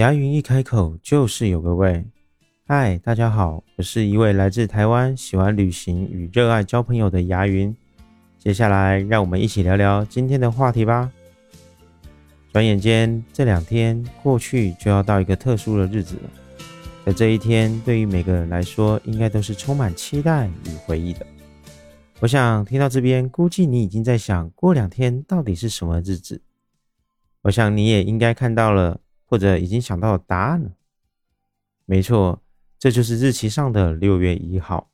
牙云一开口就是有个味。嗨，大家好，我是一位来自台湾、喜欢旅行与热爱交朋友的牙云。接下来，让我们一起聊聊今天的话题吧。转眼间，这两天过去，就要到一个特殊的日子了。在这一天，对于每个人来说，应该都是充满期待与回忆的。我想听到这边，估计你已经在想过两天到底是什么日子。我想你也应该看到了。或者已经想到答案了。没错，这就是日期上的六月一号。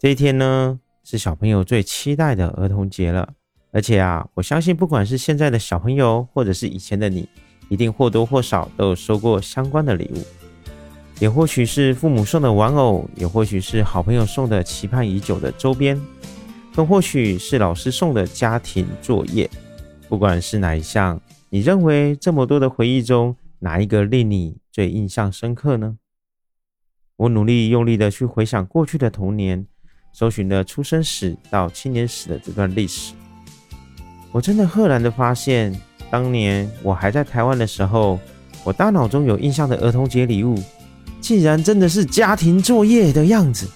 这一天呢，是小朋友最期待的儿童节了。而且啊，我相信不管是现在的小朋友，或者是以前的你，一定或多或少都有收过相关的礼物。也或许是父母送的玩偶，也或许是好朋友送的期盼已久的周边，更或许是老师送的家庭作业。不管是哪一项。你认为这么多的回忆中，哪一个令你最印象深刻呢？我努力用力的去回想过去的童年，搜寻了出生史到青年史的这段历史。我真的赫然的发现，当年我还在台湾的时候，我大脑中有印象的儿童节礼物，竟然真的是家庭作业的样子。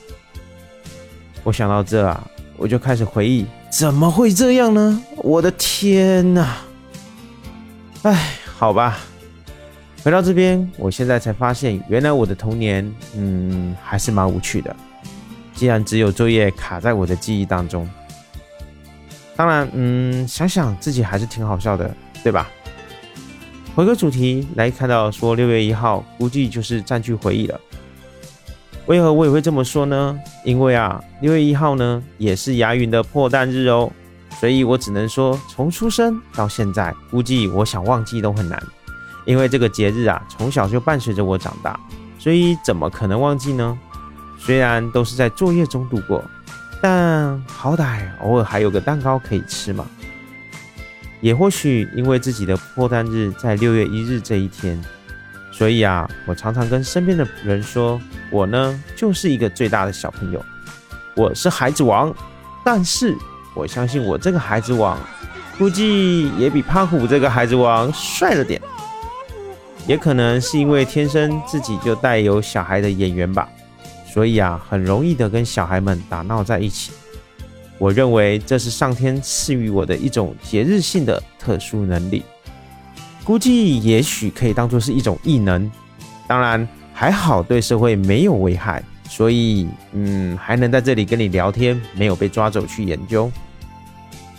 我想到这啊，我就开始回忆，怎么会这样呢？我的天哪！哎，好吧，回到这边，我现在才发现，原来我的童年，嗯，还是蛮无趣的。既然只有作业卡在我的记忆当中，当然，嗯，想想自己还是挺好笑的，对吧？回个主题来看到说六月一号，估计就是占据回忆了。为何我也会这么说呢？因为啊，六月一号呢，也是牙云的破蛋日哦。所以我只能说，从出生到现在，估计我想忘记都很难，因为这个节日啊，从小就伴随着我长大，所以怎么可能忘记呢？虽然都是在作业中度过，但好歹偶尔还有个蛋糕可以吃嘛。也或许因为自己的破蛋日在六月一日这一天，所以啊，我常常跟身边的人说，我呢就是一个最大的小朋友，我是孩子王，但是。我相信我这个孩子王，估计也比胖虎这个孩子王帅了点，也可能是因为天生自己就带有小孩的演员吧，所以啊，很容易的跟小孩们打闹在一起。我认为这是上天赐予我的一种节日性的特殊能力，估计也许可以当做是一种异能。当然还好，对社会没有危害。所以，嗯，还能在这里跟你聊天，没有被抓走去研究。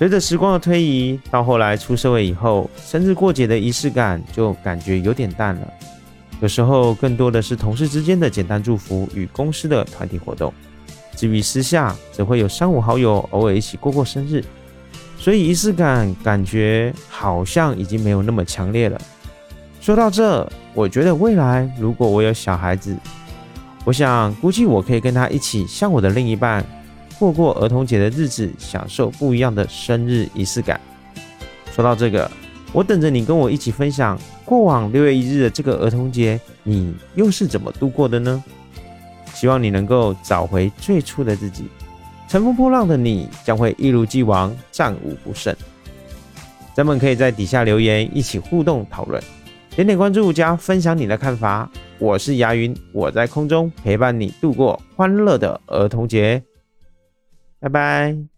随着时光的推移，到后来出社会以后，生日过节的仪式感就感觉有点淡了。有时候更多的是同事之间的简单祝福与公司的团体活动。至于私下，只会有三五好友偶尔一起过过生日。所以仪式感感觉好像已经没有那么强烈了。说到这，我觉得未来如果我有小孩子，我想，估计我可以跟他一起，像我的另一半，过过儿童节的日子，享受不一样的生日仪式感。说到这个，我等着你跟我一起分享过往六月一日的这个儿童节，你又是怎么度过的呢？希望你能够找回最初的自己，乘风破浪的你将会一如既往战无不胜。咱们可以在底下留言，一起互动讨论，点点关注加分享你的看法。我是牙云，我在空中陪伴你度过欢乐的儿童节，拜拜。